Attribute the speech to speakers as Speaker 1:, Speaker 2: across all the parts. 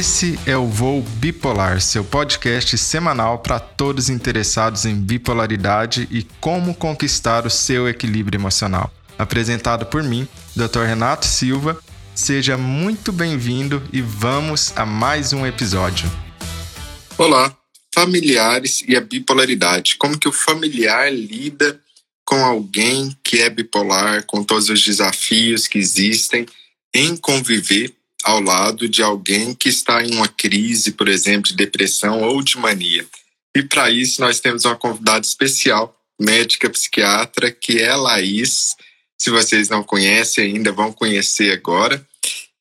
Speaker 1: Esse é o Voo Bipolar, seu podcast semanal para todos interessados em bipolaridade e como conquistar o seu equilíbrio emocional. Apresentado por mim, Dr. Renato Silva. Seja muito bem-vindo e vamos a mais um episódio.
Speaker 2: Olá, familiares e a bipolaridade. Como que o familiar lida com alguém que é bipolar, com todos os desafios que existem em conviver ao lado de alguém que está em uma crise, por exemplo, de depressão ou de mania. E para isso nós temos uma convidada especial, médica psiquiatra, que é Laís. Se vocês não conhecem ainda, vão conhecer agora.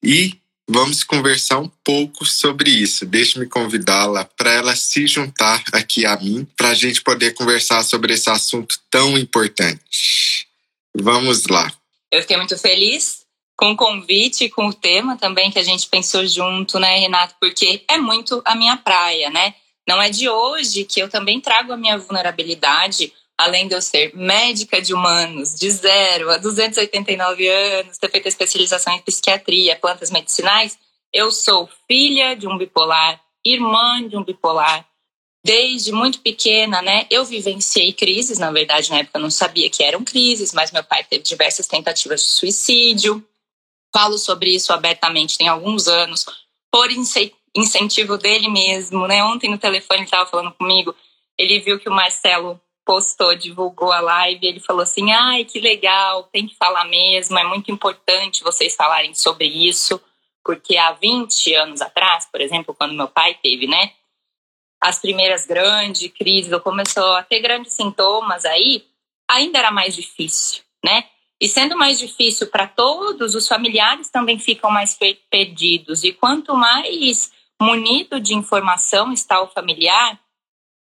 Speaker 2: E vamos conversar um pouco sobre isso. Deixe-me convidá-la para ela se juntar aqui a mim, para a gente poder conversar sobre esse assunto tão importante. Vamos lá.
Speaker 3: Eu fiquei muito feliz com o convite, com o tema também que a gente pensou junto, né, Renato? Porque é muito a minha praia, né? Não é de hoje que eu também trago a minha vulnerabilidade, além de eu ser médica de humanos de zero a 289 anos, ter feito especialização em psiquiatria, plantas medicinais, eu sou filha de um bipolar, irmã de um bipolar. Desde muito pequena, né, eu vivenciei crises, na verdade, na época eu não sabia que eram crises, mas meu pai teve diversas tentativas de suicídio, falo sobre isso abertamente tem alguns anos, por incentivo dele mesmo, né? Ontem no telefone ele estava falando comigo, ele viu que o Marcelo postou, divulgou a live, ele falou assim: "Ai, que legal, tem que falar mesmo, é muito importante vocês falarem sobre isso, porque há 20 anos atrás, por exemplo, quando meu pai teve, né, as primeiras grandes crises, ou começou a ter grandes sintomas aí, ainda era mais difícil, né? E sendo mais difícil para todos, os familiares também ficam mais perdidos. E quanto mais munido de informação está o familiar,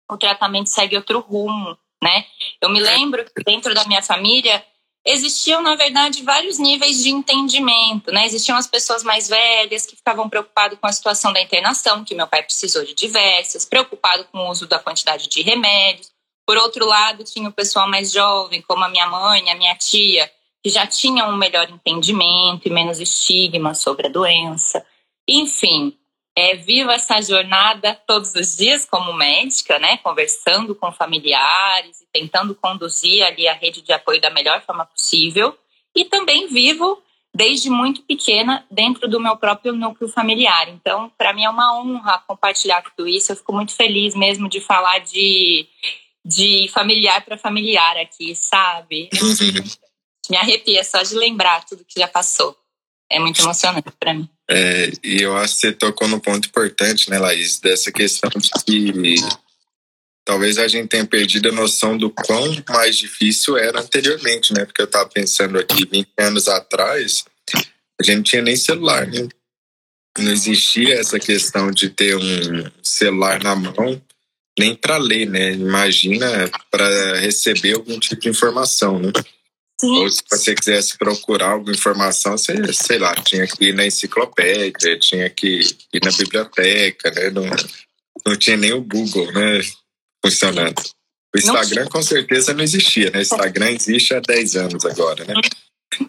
Speaker 3: o tratamento segue outro rumo, né? Eu me lembro que dentro da minha família existiam, na verdade, vários níveis de entendimento, né? Existiam as pessoas mais velhas que ficavam preocupadas com a situação da internação, que meu pai precisou de diversas, preocupado com o uso da quantidade de remédios. Por outro lado, tinha o pessoal mais jovem, como a minha mãe, a minha tia, que já tinham um melhor entendimento e menos estigma sobre a doença. Enfim, é, vivo essa jornada todos os dias como médica, né, conversando com familiares e tentando conduzir ali a rede de apoio da melhor forma possível. E também vivo desde muito pequena dentro do meu próprio núcleo familiar. Então, para mim é uma honra compartilhar tudo isso. Eu fico muito feliz mesmo de falar de, de familiar para familiar aqui, sabe? Me arrepia só de lembrar tudo que já passou. É muito emocionante para mim.
Speaker 2: É, e eu acho que você tocou no ponto importante, né, Laís, dessa questão de que talvez a gente tenha perdido a noção do quão mais difícil era anteriormente, né? Porque eu estava pensando aqui, 20 anos atrás, a gente não tinha nem celular, né? Não existia essa questão de ter um celular na mão, nem para ler, né? Imagina para receber algum tipo de informação, né? Sim. Ou se você quisesse procurar alguma informação, você, sei lá, tinha que ir na enciclopédia, tinha que ir na biblioteca, né? Não, não tinha nem o Google, né? Funcionando. O Instagram com certeza não existia, né? O Instagram existe há 10 anos agora, né?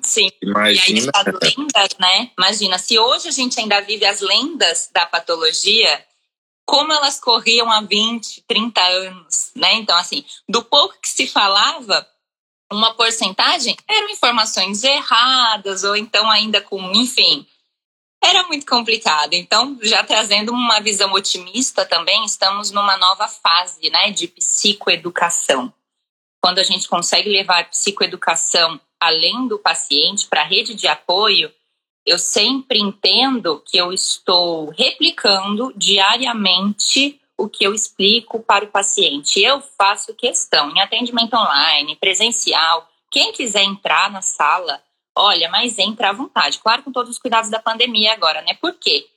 Speaker 3: Sim. Imagina. E aí, as lendas, né? Imagina, se hoje a gente ainda vive as lendas da patologia, como elas corriam há 20, 30 anos, né? Então, assim, do pouco que se falava, uma porcentagem eram informações erradas ou então ainda com, enfim, era muito complicado. Então, já trazendo uma visão otimista também, estamos numa nova fase, né, de psicoeducação. Quando a gente consegue levar psicoeducação além do paciente para a rede de apoio, eu sempre entendo que eu estou replicando diariamente o que eu explico para o paciente. Eu faço questão em atendimento online, presencial. Quem quiser entrar na sala, olha, mas entra à vontade. Claro, com todos os cuidados da pandemia agora, né? Por quê?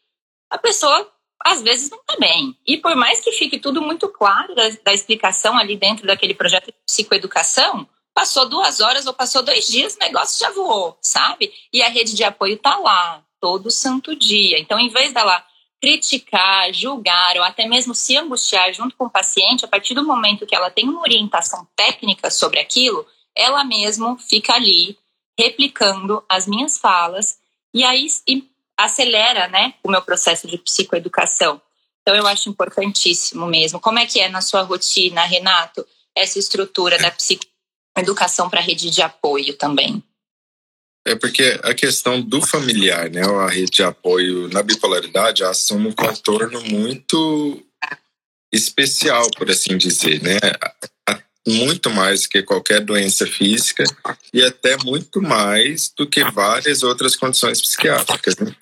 Speaker 3: A pessoa às vezes não está bem. E por mais que fique tudo muito claro da, da explicação ali dentro daquele projeto de psicoeducação, passou duas horas ou passou dois dias, o negócio já voou, sabe? E a rede de apoio está lá todo santo dia. Então, em vez dela criticar, julgar ou até mesmo se angustiar junto com o paciente, a partir do momento que ela tem uma orientação técnica sobre aquilo, ela mesmo fica ali replicando as minhas falas e aí e acelera, né, o meu processo de psicoeducação. Então eu acho importantíssimo mesmo. Como é que é na sua rotina, Renato, essa estrutura da psicoeducação para rede de apoio também?
Speaker 2: É porque a questão do familiar, né, a rede de apoio na bipolaridade assume um contorno muito especial, por assim dizer, né? Muito mais que qualquer doença física e até muito mais do que várias outras condições psiquiátricas. Né?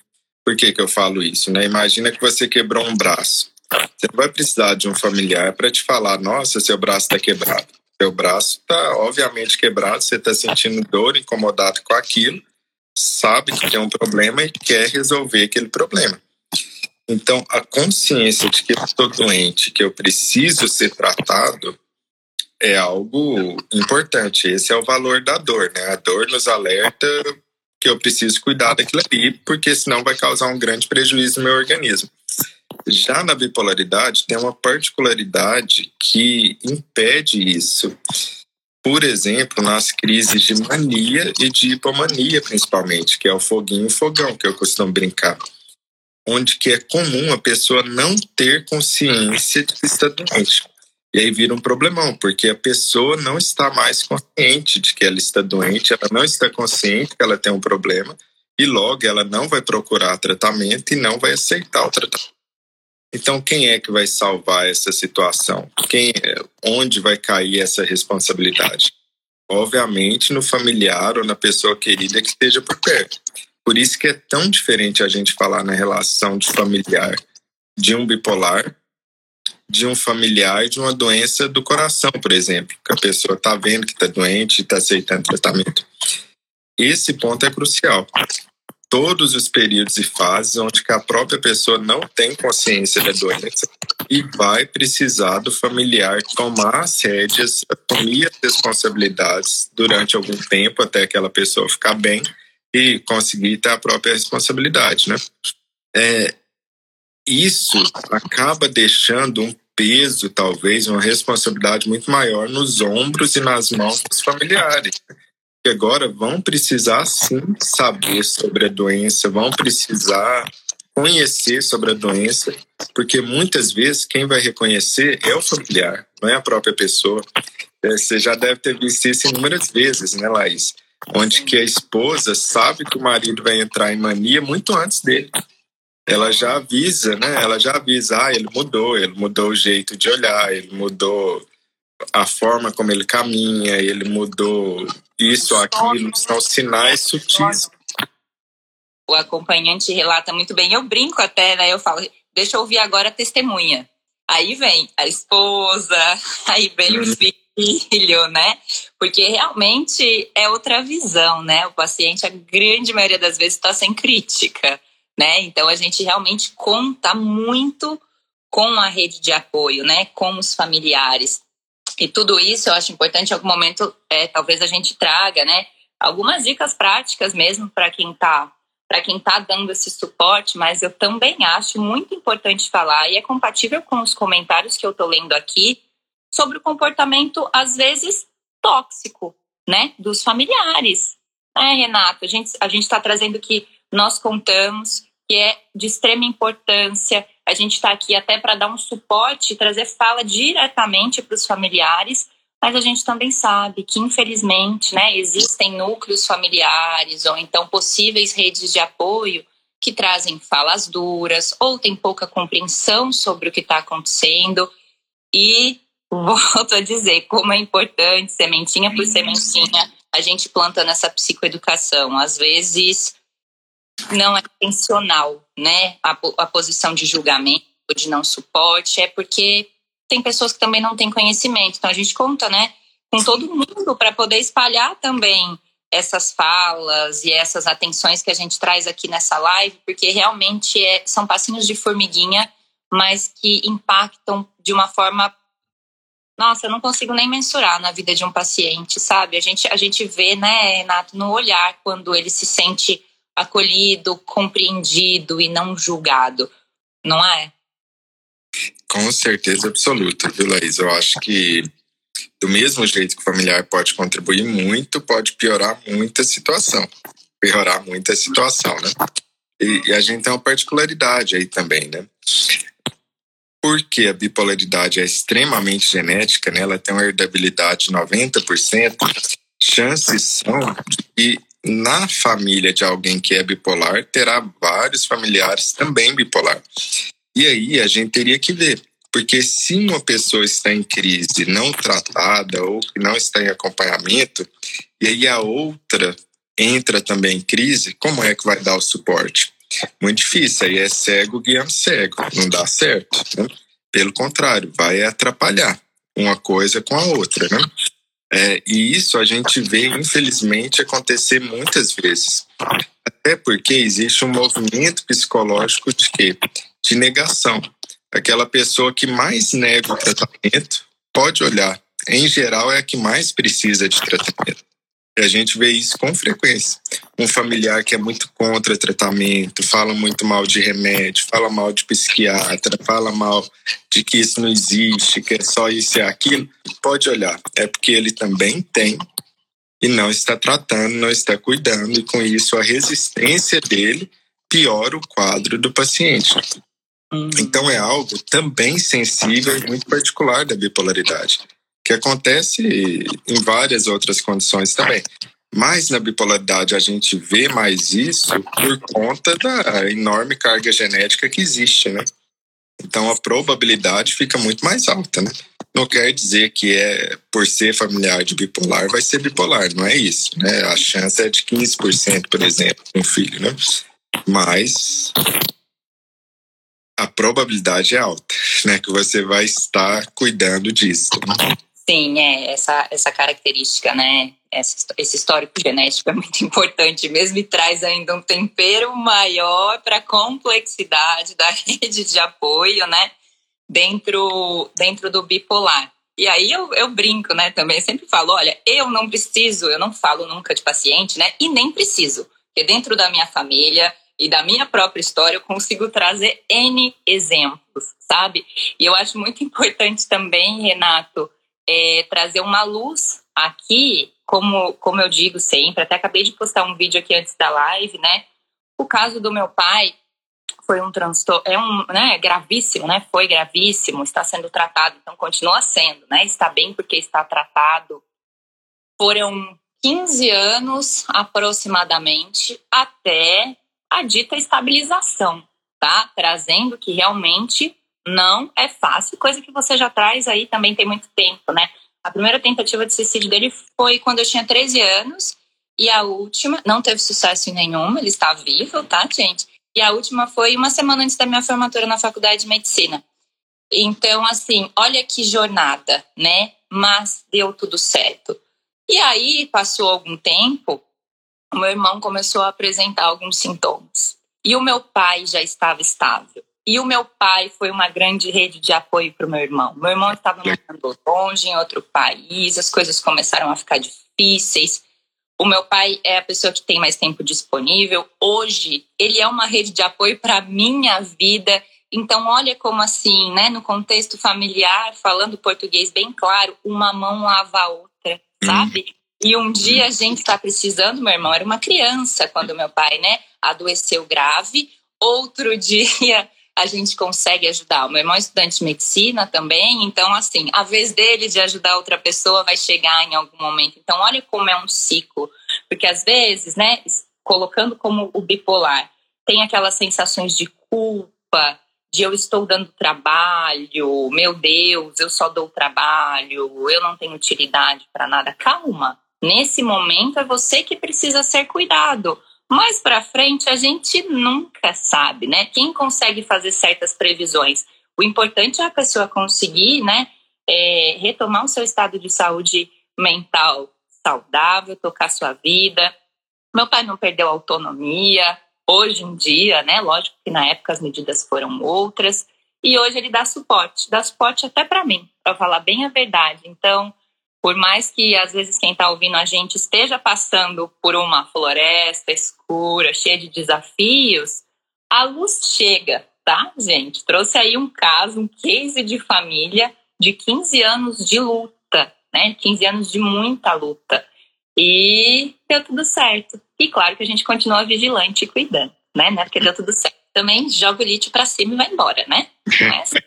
Speaker 2: Por que, que eu falo isso? Né? Imagina que você quebrou um braço. Você vai precisar de um familiar para te falar: nossa, seu braço está quebrado. Seu braço está obviamente quebrado, você está sentindo dor, incomodado com aquilo, sabe que tem um problema e quer resolver aquele problema. Então, a consciência de que eu estou doente, que eu preciso ser tratado, é algo importante. Esse é o valor da dor, né? A dor nos alerta que eu preciso cuidar daquilo ali, porque senão vai causar um grande prejuízo no meu organismo. Já na bipolaridade, tem uma particularidade que impede isso. Por exemplo, nas crises de mania e de hipomania, principalmente, que é o foguinho e fogão, que eu costumo brincar. Onde que é comum a pessoa não ter consciência de que está doente. E aí vira um problemão, porque a pessoa não está mais consciente de que ela está doente, ela não está consciente que ela tem um problema, e logo ela não vai procurar tratamento e não vai aceitar o tratamento. Então, quem é que vai salvar essa situação? Quem, onde vai cair essa responsabilidade? Obviamente, no familiar ou na pessoa querida que esteja por perto. Por isso que é tão diferente a gente falar na relação de familiar de um bipolar de um familiar de uma doença do coração, por exemplo, que a pessoa está vendo que está doente e está aceitando tratamento. Esse ponto é crucial. Todos os períodos e fases onde a própria pessoa não tem consciência da doença e vai precisar do familiar tomar as rédeas, assumir as responsabilidades durante algum tempo até aquela pessoa ficar bem e conseguir ter a própria responsabilidade, né? É, isso acaba deixando um peso, talvez, uma responsabilidade muito maior nos ombros e nas mãos dos familiares. Que agora vão precisar sim saber sobre a doença, vão precisar conhecer sobre a doença, porque muitas vezes quem vai reconhecer é o familiar, não é a própria pessoa. É, você já deve ter visto isso inúmeras vezes, né, Laís? Onde que a esposa sabe que o marido vai entrar em mania muito antes dele ela já avisa, né? Ela já avisa, ah, ele mudou, ele mudou o jeito de olhar, ele mudou a forma como ele caminha, ele mudou isso, aquilo, são sinais sutis.
Speaker 3: O acompanhante relata muito bem. Eu brinco até, né? Eu falo, deixa eu ouvir agora a testemunha. Aí vem a esposa, aí vem o filho, né? Porque realmente é outra visão, né? O paciente, a grande maioria das vezes, está sem crítica né? Então a gente realmente conta muito com a rede de apoio, né? Com os familiares. E tudo isso eu acho importante em algum momento, é, talvez a gente traga, né? Algumas dicas práticas mesmo para quem está para quem está dando esse suporte, mas eu também acho muito importante falar, e é compatível com os comentários que eu estou lendo aqui, sobre o comportamento, às vezes, tóxico, né, dos familiares. É, Renato, a gente a está trazendo que nós contamos, que é de extrema importância. A gente está aqui até para dar um suporte, trazer fala diretamente para os familiares, mas a gente também sabe que, infelizmente, né, existem núcleos familiares ou então possíveis redes de apoio que trazem falas duras ou tem pouca compreensão sobre o que está acontecendo. E volto a dizer como é importante, sementinha por sementinha, a gente planta nessa psicoeducação. Às vezes não é intencional, né? A, a posição de julgamento, de não suporte, é porque tem pessoas que também não têm conhecimento. Então a gente conta, né, com todo mundo para poder espalhar também essas falas e essas atenções que a gente traz aqui nessa live, porque realmente é, são passinhos de formiguinha, mas que impactam de uma forma nossa, eu não consigo nem mensurar na vida de um paciente, sabe? A gente, a gente vê, né, Renato, no olhar quando ele se sente acolhido, compreendido e não julgado, não é?
Speaker 2: Com certeza absoluta, viu, Laís? Eu acho que do mesmo jeito que o familiar pode contribuir muito, pode piorar muito a situação. Piorar muito a situação, né? E, e a gente tem uma particularidade aí também, né? Porque a bipolaridade é extremamente genética, né? ela tem uma herdabilidade de 90%, chances são que na família de alguém que é bipolar terá vários familiares também bipolar. E aí a gente teria que ver, porque se uma pessoa está em crise não tratada ou que não está em acompanhamento, e aí a outra entra também em crise, como é que vai dar o suporte? Muito difícil, aí é cego guiando cego, não dá certo. Né? Pelo contrário, vai atrapalhar uma coisa com a outra, né? É, e isso a gente vê, infelizmente, acontecer muitas vezes. Até porque existe um movimento psicológico de quê? De negação. Aquela pessoa que mais nega o tratamento pode olhar. Em geral, é a que mais precisa de tratamento. E a gente vê isso com frequência. Um familiar que é muito contra tratamento, fala muito mal de remédio, fala mal de psiquiatra, fala mal de que isso não existe, que é só isso e aquilo. Pode olhar, é porque ele também tem e não está tratando, não está cuidando, e com isso a resistência dele piora o quadro do paciente. Uhum. Então é algo também sensível e muito particular da bipolaridade que acontece em várias outras condições também. Mas na bipolaridade a gente vê mais isso por conta da enorme carga genética que existe, né? Então a probabilidade fica muito mais alta, né? Não quer dizer que é por ser familiar de bipolar vai ser bipolar, não é isso, né? A chance é de 15%, por exemplo, com um filho, né? Mas a probabilidade é alta, né? Que você vai estar cuidando disso. Né?
Speaker 3: Sim, é, essa, essa característica, né? Esse, esse histórico genético é muito importante mesmo e traz ainda um tempero maior para a complexidade da rede de apoio, né? Dentro, dentro do bipolar. E aí eu, eu brinco, né? Também eu sempre falo: olha, eu não preciso, eu não falo nunca de paciente, né? E nem preciso, porque dentro da minha família e da minha própria história eu consigo trazer N exemplos, sabe? E eu acho muito importante também, Renato, é, trazer uma luz aqui, como, como eu digo sempre, até acabei de postar um vídeo aqui antes da live, né? O caso do meu pai foi um transtorno, é um, né, gravíssimo, né? Foi gravíssimo, está sendo tratado, então continua sendo, né? Está bem porque está tratado. Foram 15 anos aproximadamente até a dita estabilização, tá? Trazendo que realmente não é fácil, coisa que você já traz aí também tem muito tempo, né? A primeira tentativa de suicídio dele foi quando eu tinha 13 anos e a última não teve sucesso em nenhuma, ele está vivo, tá, gente? E a última foi uma semana antes da minha formatura na faculdade de medicina. Então, assim, olha que jornada, né? Mas deu tudo certo. E aí, passou algum tempo, o meu irmão começou a apresentar alguns sintomas. E o meu pai já estava estável. E o meu pai foi uma grande rede de apoio para o meu irmão. Meu irmão estava morando longe, em outro país, as coisas começaram a ficar difíceis. O meu pai é a pessoa que tem mais tempo disponível. Hoje, ele é uma rede de apoio para a minha vida. Então, olha como assim, né? No contexto familiar, falando português bem claro, uma mão lava a outra, sabe? Hum. E um dia a gente está precisando, meu irmão era uma criança quando meu pai, né, adoeceu grave. Outro dia a gente consegue ajudar. O meu irmão é estudante de medicina também, então, assim, a vez dele de ajudar outra pessoa vai chegar em algum momento. Então, olha como é um ciclo. Porque às vezes, né, colocando como o bipolar, tem aquelas sensações de culpa, de eu estou dando trabalho, meu Deus, eu só dou trabalho, eu não tenho utilidade para nada. Calma. Nesse momento é você que precisa ser cuidado mais para frente a gente nunca sabe, né? Quem consegue fazer certas previsões? O importante é a pessoa conseguir, né, é, retomar o seu estado de saúde mental saudável, tocar sua vida. Meu pai não perdeu autonomia. Hoje em dia, né? Lógico que na época as medidas foram outras. E hoje ele dá suporte, dá suporte até para mim, para falar bem a verdade. Então, por mais que às vezes quem está ouvindo a gente esteja passando por uma floresta escura, cheia de desafios, a luz chega, tá, gente? Trouxe aí um caso, um case de família de 15 anos de luta, né? 15 anos de muita luta. E deu tudo certo. E claro que a gente continua vigilante e cuidando. né? Não é porque deu tudo certo. Também joga o lítio para cima e vai embora, né? Não é assim.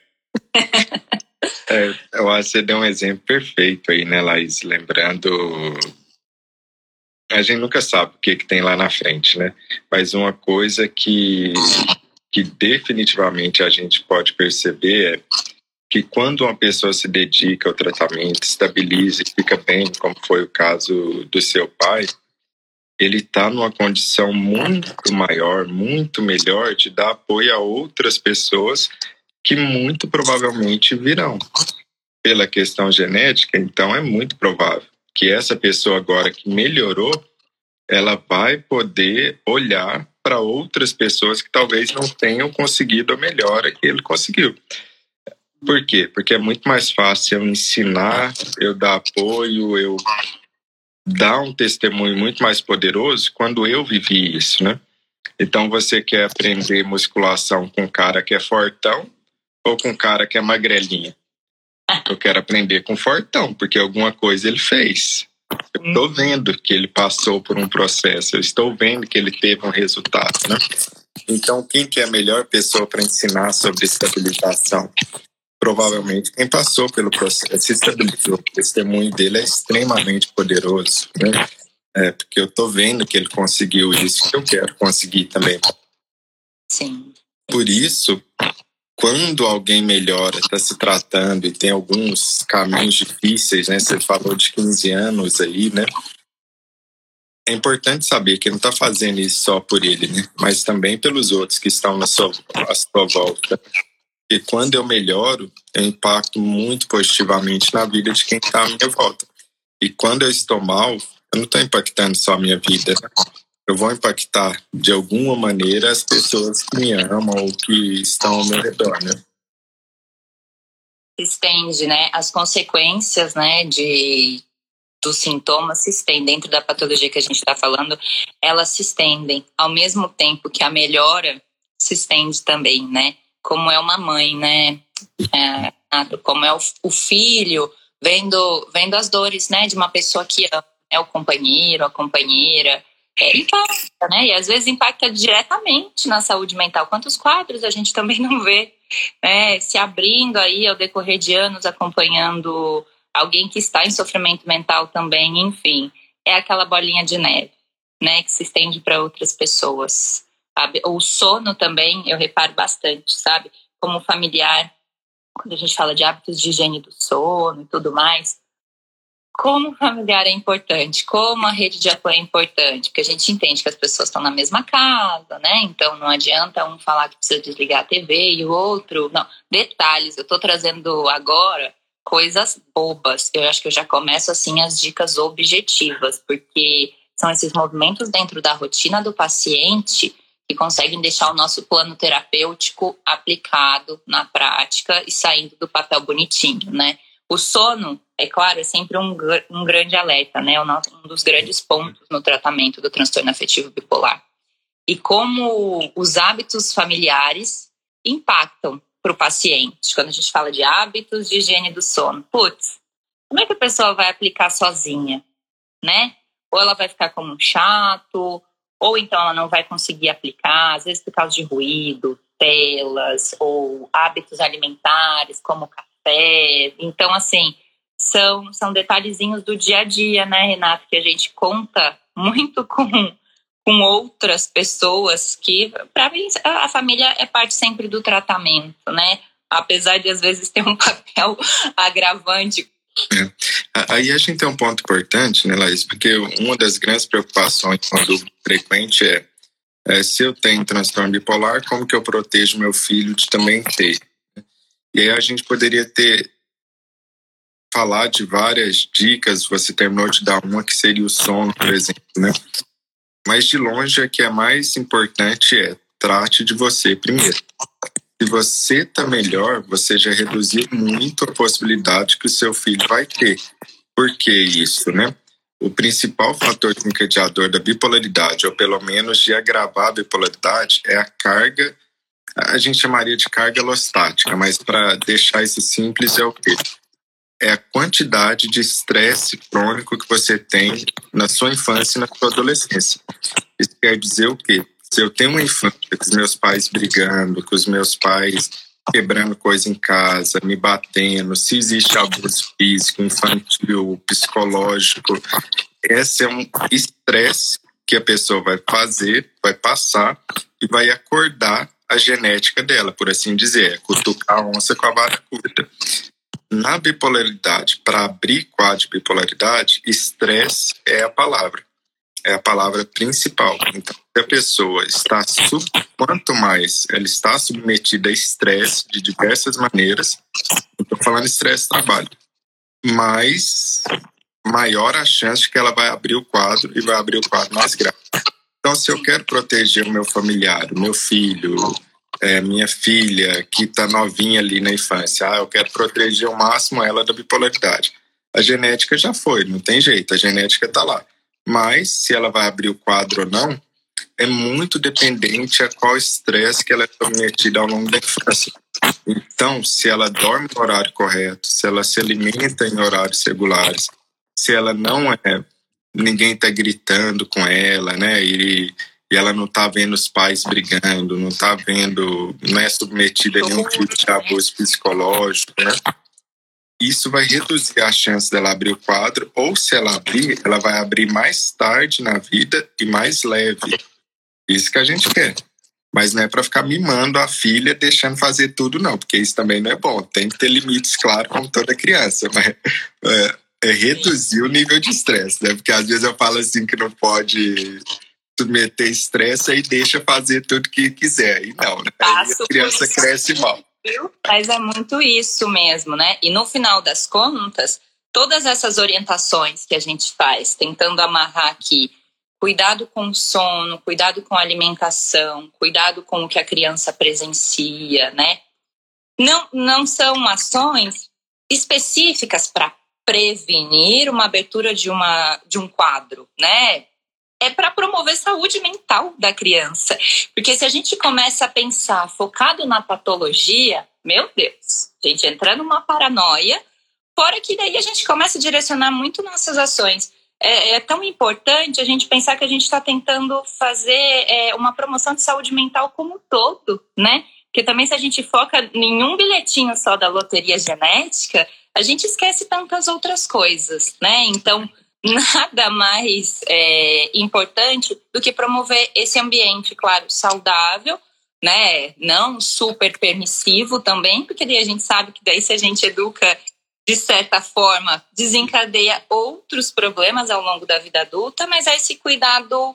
Speaker 2: é, eu acho que você deu um exemplo perfeito aí, né, Laís? Lembrando. A gente nunca sabe o que, que tem lá na frente, né? Mas uma coisa que, que definitivamente a gente pode perceber é que quando uma pessoa se dedica ao tratamento, estabiliza e fica bem, como foi o caso do seu pai, ele está numa condição muito maior, muito melhor de dar apoio a outras pessoas que muito provavelmente virão. Pela questão genética, então é muito provável que essa pessoa agora que melhorou, ela vai poder olhar para outras pessoas que talvez não tenham conseguido a melhora que ele conseguiu. Por quê? Porque é muito mais fácil eu ensinar, eu dar apoio, eu dar um testemunho muito mais poderoso quando eu vivi isso, né? Então você quer aprender musculação com um cara que é fortão ou com um cara que é magrelinha? Eu quero aprender com fortão, porque alguma coisa ele fez. Eu estou vendo que ele passou por um processo, eu estou vendo que ele teve um resultado, né? Então, quem que é a melhor pessoa para ensinar sobre estabilização? provavelmente quem passou pelo processo se estabilizou. O testemunho dele é extremamente poderoso, né? É, porque eu tô vendo que ele conseguiu isso que eu quero conseguir também.
Speaker 3: Sim.
Speaker 2: Por isso, quando alguém melhora, está se tratando e tem alguns caminhos difíceis, né? Você falou de 15 anos aí, né? É importante saber que não está fazendo isso só por ele, né? Mas também pelos outros que estão na sua, à sua volta. E quando eu melhoro, eu impacto muito positivamente na vida de quem está à minha volta. E quando eu estou mal, eu não estou impactando só a minha vida. Né? Eu vou impactar de alguma maneira as pessoas que me amam ou que estão ao meu redor, né?
Speaker 3: Estende, né? As consequências, né, de dos sintomas se estendem dentro da patologia que a gente está falando, elas se estendem ao mesmo tempo que a melhora se estende também, né? como é uma mãe, né? É, como é o, o, filho, vendo, vendo as dores, né, de uma pessoa que é o companheiro, a companheira. É, impacta, né? E às vezes impacta diretamente na saúde mental. Quantos quadros a gente também não vê, né? Se abrindo aí ao decorrer de anos, acompanhando alguém que está em sofrimento mental também, enfim. É aquela bolinha de neve, né? Que se estende para outras pessoas. O sono também, eu reparo bastante, sabe? Como familiar, quando a gente fala de hábitos de higiene do sono e tudo mais, como o familiar é importante, como a rede de apoio é importante, porque a gente entende que as pessoas estão na mesma casa, né? Então não adianta um falar que precisa desligar a TV e o outro. Não, detalhes, eu estou trazendo agora coisas bobas. Eu acho que eu já começo assim as dicas objetivas, porque são esses movimentos dentro da rotina do paciente que conseguem deixar o nosso plano terapêutico aplicado na prática e saindo do papel bonitinho, né? O sono, é claro, é sempre um, um grande alerta, né? Um dos grandes pontos no tratamento do transtorno afetivo bipolar. E como os hábitos familiares impactam para o paciente. Quando a gente fala de hábitos de higiene do sono, putz, como é que a pessoa vai aplicar sozinha, né? Ou ela vai ficar como um chato, ou então ela não vai conseguir aplicar, às vezes por causa de ruído, telas ou hábitos alimentares, como café. Então, assim, são, são detalhezinhos do dia a dia, né, Renato, que a gente conta muito com, com outras pessoas que, para mim, a família é parte sempre do tratamento, né? Apesar de às vezes ter um papel agravante
Speaker 2: é. Aí a gente tem um ponto importante, né, Laís? Porque uma das grandes preocupações quando frequente é, é, se eu tenho transtorno bipolar, como que eu protejo meu filho de também ter? E aí a gente poderia ter falar de várias dicas, você terminou de dar uma que seria o sono, por exemplo, né? Mas de longe a que é mais importante é trate de você primeiro. Se você está melhor, você já reduziu muito a possibilidade que o seu filho vai ter. Por que isso, né? O principal fator desencadeador da bipolaridade, ou pelo menos de agravar a bipolaridade, é a carga, a gente chamaria de carga alostática, mas para deixar isso simples é o quê? É a quantidade de estresse crônico que você tem na sua infância e na sua adolescência. Isso quer dizer o quê? Se eu tenho uma infância com os meus pais brigando, com os meus pais quebrando coisa em casa, me batendo, se existe abuso físico, infantil, psicológico, esse é um estresse que a pessoa vai fazer, vai passar e vai acordar a genética dela, por assim dizer, é cutucar a onça com a vara curta. Na bipolaridade, para abrir quadro de bipolaridade, estresse é a palavra, é a palavra principal. Então, se a pessoa está sub, quanto mais ela está submetida a estresse de diversas maneiras, estou falando estresse trabalho, mais maior a chance de que ela vai abrir o quadro e vai abrir o quadro mais grave. Então, se eu quero proteger o meu familiar, o meu filho, é, minha filha que está novinha ali na infância, ah, eu quero proteger ao máximo ela da bipolaridade. A genética já foi, não tem jeito, a genética está lá. Mas se ela vai abrir o quadro ou não, é muito dependente a qual estresse que ela é submetida ao longo da infância. Então, se ela dorme no horário correto, se ela se alimenta em horários regulares, se ela não é ninguém está gritando com ela, né? E, e ela não está vendo os pais brigando, não está vendo, não é submetida a nenhum tipo de abuso psicológico, né? Isso vai reduzir a chance dela abrir o quadro, ou se ela abrir, ela vai abrir mais tarde na vida e mais leve. Isso que a gente quer. Mas não é para ficar mimando a filha, deixando fazer tudo, não, porque isso também não é bom. Tem que ter limites, claro, como toda criança. Mas é, é reduzir o nível de estresse, né? Porque às vezes eu falo assim que não pode submeter estresse e deixa fazer tudo que quiser. E não, né? Aí a criança cresce mal.
Speaker 3: Mas é muito isso mesmo, né? E no final das contas, todas essas orientações que a gente faz, tentando amarrar aqui, cuidado com o sono, cuidado com a alimentação, cuidado com o que a criança presencia, né? Não, não são ações específicas para prevenir uma abertura de, uma, de um quadro, né? É para promover saúde mental da criança. Porque se a gente começa a pensar focado na patologia, meu Deus, a gente entra numa paranoia, fora que daí a gente começa a direcionar muito nossas ações. É, é tão importante a gente pensar que a gente está tentando fazer é, uma promoção de saúde mental como um todo, né? Porque também se a gente foca em um bilhetinho só da loteria genética, a gente esquece tantas outras coisas, né? Então, nada mais é, importante do que promover esse ambiente, claro, saudável, né? Não super permissivo também, porque daí a gente sabe que daí se a gente educa de certa forma desencadeia outros problemas ao longo da vida adulta, mas é esse cuidado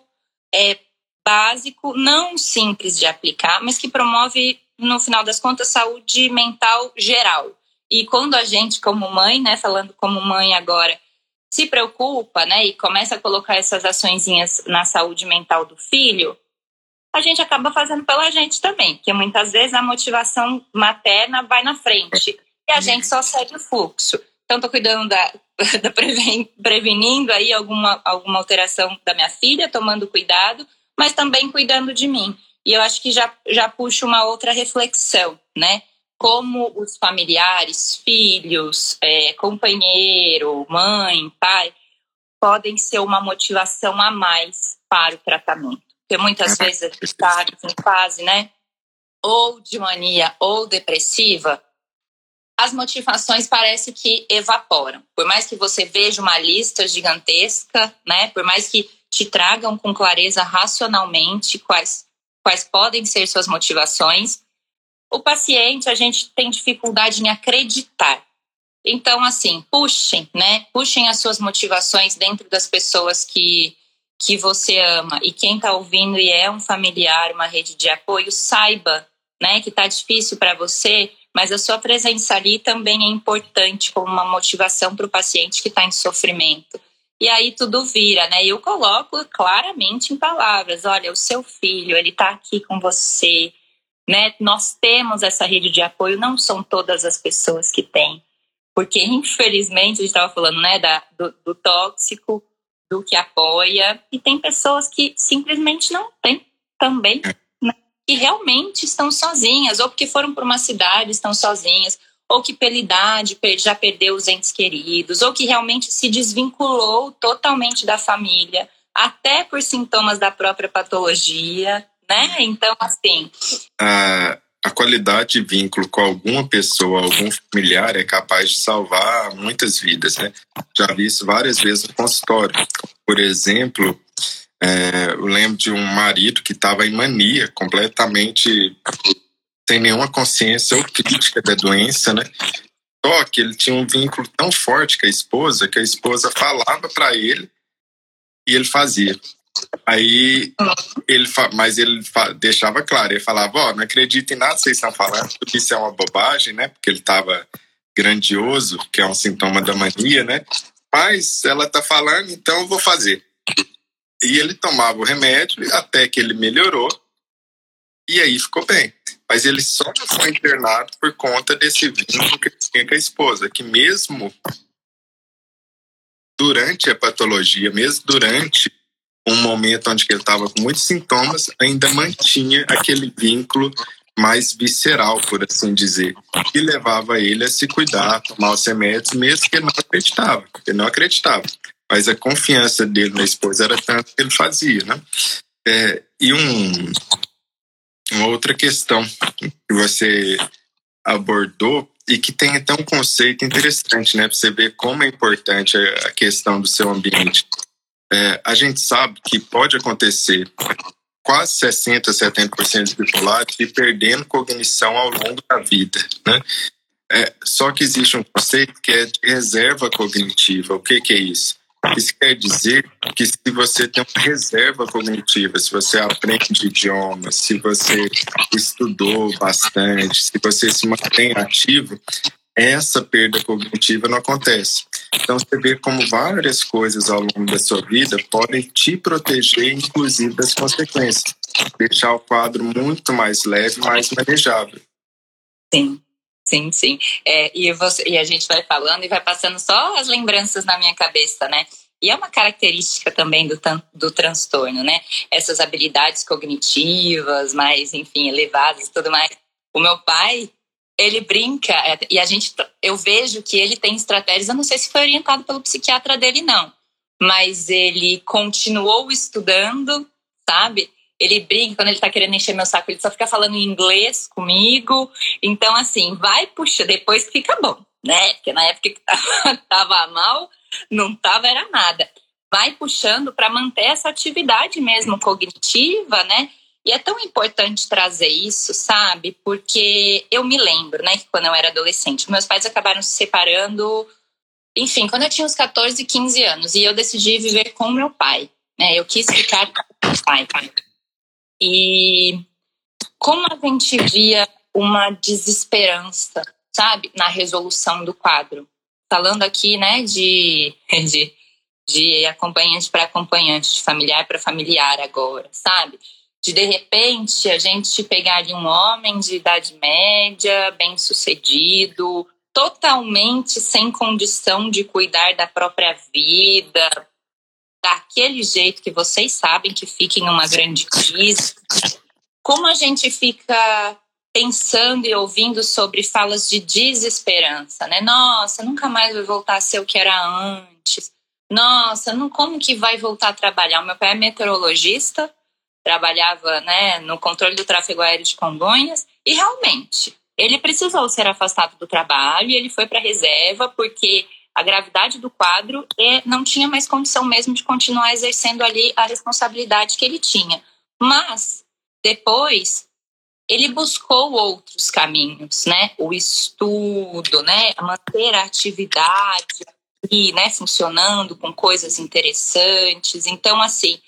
Speaker 3: é, básico, não simples de aplicar, mas que promove no final das contas saúde mental geral. E quando a gente, como mãe, né, falando como mãe agora, se preocupa, né, e começa a colocar essas açõezinhas na saúde mental do filho, a gente acaba fazendo pela gente também, porque muitas vezes a motivação materna vai na frente e a gente só segue o fluxo. Então, estou cuidando da, da prevenindo aí alguma, alguma alteração da minha filha, tomando cuidado, mas também cuidando de mim. E eu acho que já, já puxa uma outra reflexão, né? Como os familiares, filhos, é, companheiro, mãe, pai, podem ser uma motivação a mais para o tratamento. Porque muitas vezes a gente está em fase, né? Ou de mania ou depressiva, as motivações parece que evaporam. Por mais que você veja uma lista gigantesca, né? Por mais que te tragam com clareza racionalmente quais, quais podem ser suas motivações, o paciente, a gente tem dificuldade em acreditar. Então, assim, puxem, né? Puxem as suas motivações dentro das pessoas que, que você ama. E quem está ouvindo e é um familiar, uma rede de apoio, saiba, né, que está difícil para você, mas a sua presença ali também é importante como uma motivação para o paciente que está em sofrimento. E aí tudo vira, né? Eu coloco claramente em palavras: olha, o seu filho, ele está aqui com você, né? Nós temos essa rede de apoio, não são todas as pessoas que têm, porque infelizmente a gente estava falando né, da, do, do, tóxico, do que apoia, e tem pessoas que simplesmente não têm também, né? que realmente estão sozinhas, ou porque foram para uma cidade, estão sozinhas, ou que pela idade já perdeu os entes queridos, ou que realmente se desvinculou totalmente da família, até por sintomas da própria patologia, né? Então, assim.
Speaker 2: A, a qualidade de vínculo com alguma pessoa, algum familiar, é capaz de salvar muitas vidas, né? Já vi isso várias vezes no consultório. Por exemplo, é, eu lembro de um marido que estava em mania, completamente sem nenhuma consciência ou crítica da doença, né? Só que ele tinha um vínculo tão forte com a esposa que a esposa falava para ele e ele fazia. Aí ele, mas ele deixava claro, ele falava, ó, oh, não acredito em nada que vocês estão falando, porque isso é uma bobagem, né? Porque ele estava grandioso, que é um sintoma da mania, né? Mas ela tá falando, então eu vou fazer. E ele tomava o remédio até que ele melhorou e aí ficou bem. Mas ele só foi internado por conta desse vínculo que tinha com a esposa, que mesmo durante a patologia, mesmo durante um momento onde ele estava com muitos sintomas, ainda mantinha aquele vínculo mais visceral, por assim dizer, que levava ele a se cuidar, tomar os remédios, mesmo que ele não acreditava, ele não acreditava. Mas a confiança dele na esposa era tanto que ele fazia, né? É, e um, uma outra questão que você abordou e que tem até um conceito interessante, né? Para você ver como é importante a questão do seu ambiente. É, a gente sabe que pode acontecer quase 60%, 70% de bipolares perdendo cognição ao longo da vida, né? É, só que existe um conceito que é de reserva cognitiva. O que, que é isso? Isso quer dizer que se você tem uma reserva cognitiva, se você aprende idiomas, se você estudou bastante, se você se mantém ativo, essa perda cognitiva não acontece. Então você vê como várias coisas ao longo da sua vida podem te proteger, inclusive das consequências, deixar o quadro muito mais leve, mais manejável.
Speaker 3: Sim. Sim, sim. É, e, você, e a gente vai falando e vai passando só as lembranças na minha cabeça, né? E é uma característica também do, do transtorno, né? Essas habilidades cognitivas, mais, enfim, elevadas e tudo mais. O meu pai, ele brinca, é, e a gente, eu vejo que ele tem estratégias, eu não sei se foi orientado pelo psiquiatra dele, não, mas ele continuou estudando, sabe? Ele brinca quando ele tá querendo encher meu saco, ele só fica falando em inglês comigo. Então, assim, vai puxa, depois fica bom, né? Porque na época que tava mal, não tava, era nada. Vai puxando para manter essa atividade mesmo cognitiva, né? E é tão importante trazer isso, sabe? Porque eu me lembro, né, que quando eu era adolescente, meus pais acabaram se separando, enfim, quando eu tinha uns 14, 15 anos, e eu decidi viver com meu pai, né? Eu quis ficar com meu pai. E como a gente via uma desesperança, sabe, na resolução do quadro. Falando aqui, né, de, de, de acompanhante para acompanhante, de familiar para familiar agora, sabe? De de repente a gente pegar um homem de idade média, bem sucedido, totalmente sem condição de cuidar da própria vida, daquele jeito que vocês sabem que fica em uma grande crise. Como a gente fica pensando e ouvindo sobre falas de desesperança, né? Nossa, nunca mais vai voltar a ser o que era antes. Nossa, não, como que vai voltar a trabalhar? O meu pai é meteorologista, trabalhava né, no controle do tráfego aéreo de Congonhas e realmente ele precisou ser afastado do trabalho e ele foi para a reserva porque a gravidade do quadro e não tinha mais condição mesmo de continuar exercendo ali a responsabilidade que ele tinha. Mas depois ele buscou outros caminhos, né? O estudo, né? Manter a atividade e, né, funcionando com coisas interessantes. Então, assim,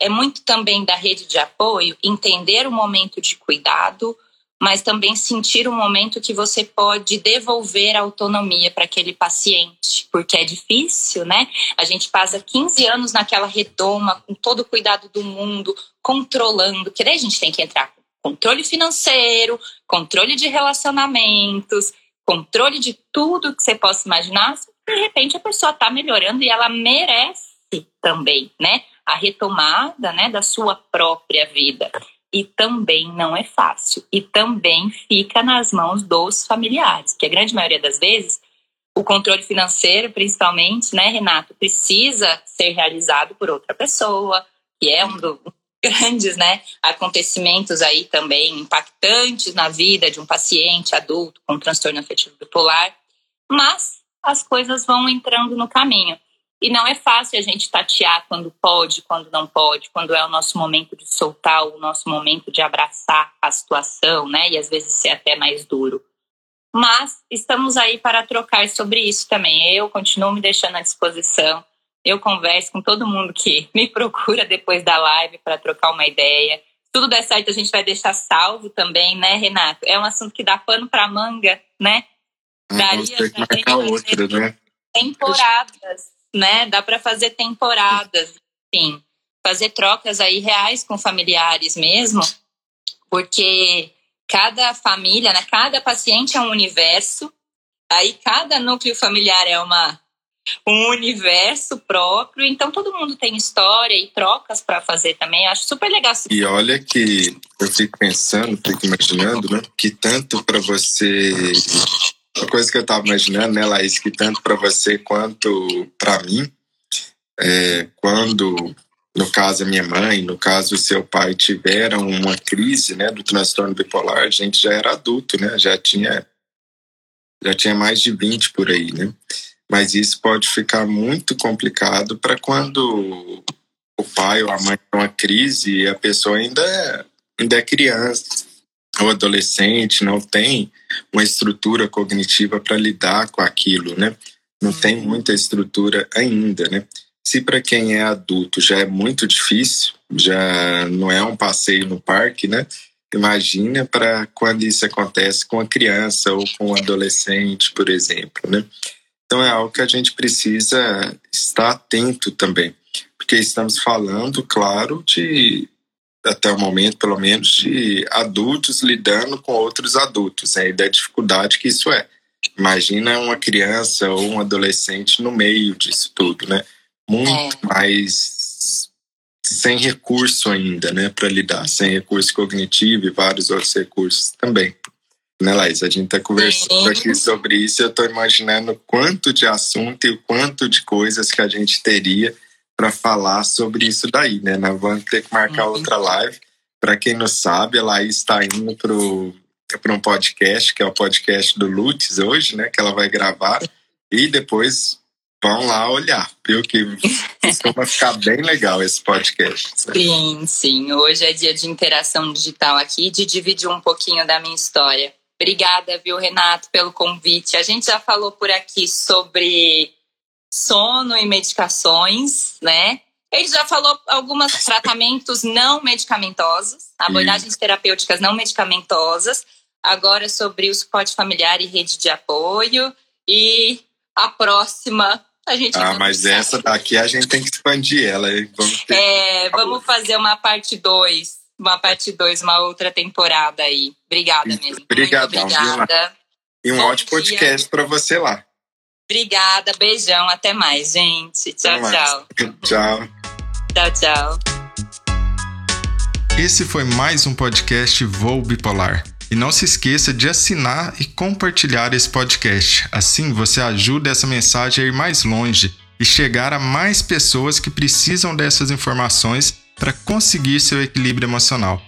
Speaker 3: é muito também da rede de apoio entender o momento de cuidado, mas também sentir o momento que você pode devolver a autonomia para aquele paciente, porque é difícil, né? A gente passa 15 anos naquela redoma, com todo o cuidado do mundo, controlando, que daí a gente tem que entrar com controle financeiro, controle de relacionamentos, controle de tudo que você possa imaginar. De repente a pessoa está melhorando e ela merece também, né? A retomada, né, da sua própria vida e também não é fácil. E também fica nas mãos dos familiares, que a grande maioria das vezes o controle financeiro, principalmente, né, Renato, precisa ser realizado por outra pessoa, que é um, do, grandes, né, acontecimentos aí também impactantes na vida de um paciente adulto com transtorno afetivo bipolar, mas as coisas vão entrando no caminho. E não é fácil a gente tatear quando pode, quando não pode, quando é o nosso momento de soltar, o nosso momento de abraçar a situação, né? E às vezes ser até mais duro. Mas estamos aí para trocar sobre isso também. Eu continuo me deixando à disposição. Eu converso com todo mundo que me procura depois da live para trocar uma ideia. Tudo der certo, a gente vai deixar salvo também, né, Renato? É um assunto que dá pano para manga, né?
Speaker 2: Ah, Daria ter que marcar outra, né?
Speaker 3: Temporadas, né? Dá para fazer temporadas, sim. Fazer trocas aí reais com familiares mesmo, porque cada família, né, cada paciente é um universo, aí cada núcleo familiar é uma um universo próprio, então todo mundo tem história e trocas para fazer também. Eu acho super legal.
Speaker 2: E olha que eu fico pensando, fico imaginando, né, que tanto para você uma coisa que eu estava imaginando, né, Laís, que tanto para você quanto para mim, é, quando no caso a minha mãe, no caso o seu pai tiveram uma crise, né, do transtorno bipolar, a gente já era adulto, né, já tinha já tinha mais de 20 por aí, né? Mas isso pode ficar muito complicado para quando o pai ou a mãe tem uma crise e a pessoa ainda é, ainda é criança ou adolescente, não tem uma estrutura cognitiva para lidar com aquilo, né? Não tem muita estrutura ainda, né? Se para quem é adulto já é muito difícil, já não é um passeio no parque, né? Imagina para quando isso acontece com a criança ou com um adolescente, por exemplo, né? Então é algo que a gente precisa estar atento também, porque estamos falando, claro, de até o momento, pelo menos, de adultos lidando com outros adultos, né? e da dificuldade que isso é. Imagina uma criança ou um adolescente no meio disso tudo, né? muito é. mais sem recurso ainda, né, para lidar, sem recurso cognitivo e vários outros recursos também. Né, Laís? A gente está conversando aqui sobre isso e eu estou imaginando quanto de assunto e o quanto de coisas que a gente teria para falar sobre isso daí, né? Nós vamos ter que marcar uhum. outra live. Para quem não sabe, a Laís está indo para um podcast, que é o podcast do Lutz hoje, né? Que ela vai gravar. E depois vão lá olhar, viu? Que costuma ficar bem legal esse podcast.
Speaker 3: Sabe? Sim, sim. Hoje é dia de interação digital aqui, de dividir um pouquinho da minha história. Obrigada, viu, Renato, pelo convite. A gente já falou por aqui sobre sono e medicações, né? Ele já falou alguns tratamentos não medicamentosos, abordagens terapêuticas não medicamentosas, agora sobre o suporte familiar e rede de apoio. E a próxima a gente.
Speaker 2: Ah, mas sabe. essa daqui a gente tem que expandir ela.
Speaker 3: Vamos ter... É, vamos fazer uma parte 2. Uma parte 2, uma outra temporada aí. Obrigada mesmo.
Speaker 2: Obrigadão, Muito obrigada. E um Bom ótimo dia. podcast para você lá.
Speaker 3: Obrigada, beijão, até mais, gente. Tchau, mais. tchau.
Speaker 2: Tchau.
Speaker 3: Tchau, tchau.
Speaker 1: Esse foi mais um podcast Voo Bipolar. E não se esqueça de assinar e compartilhar esse podcast. Assim você ajuda essa mensagem a ir mais longe e chegar a mais pessoas que precisam dessas informações para conseguir seu equilíbrio emocional.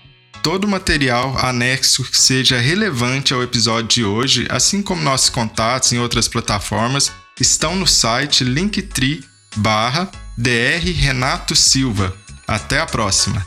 Speaker 1: Todo o material anexo que seja relevante ao episódio de hoje, assim como nossos contatos em outras plataformas, estão no site linktree. Renato Silva. Até a próxima!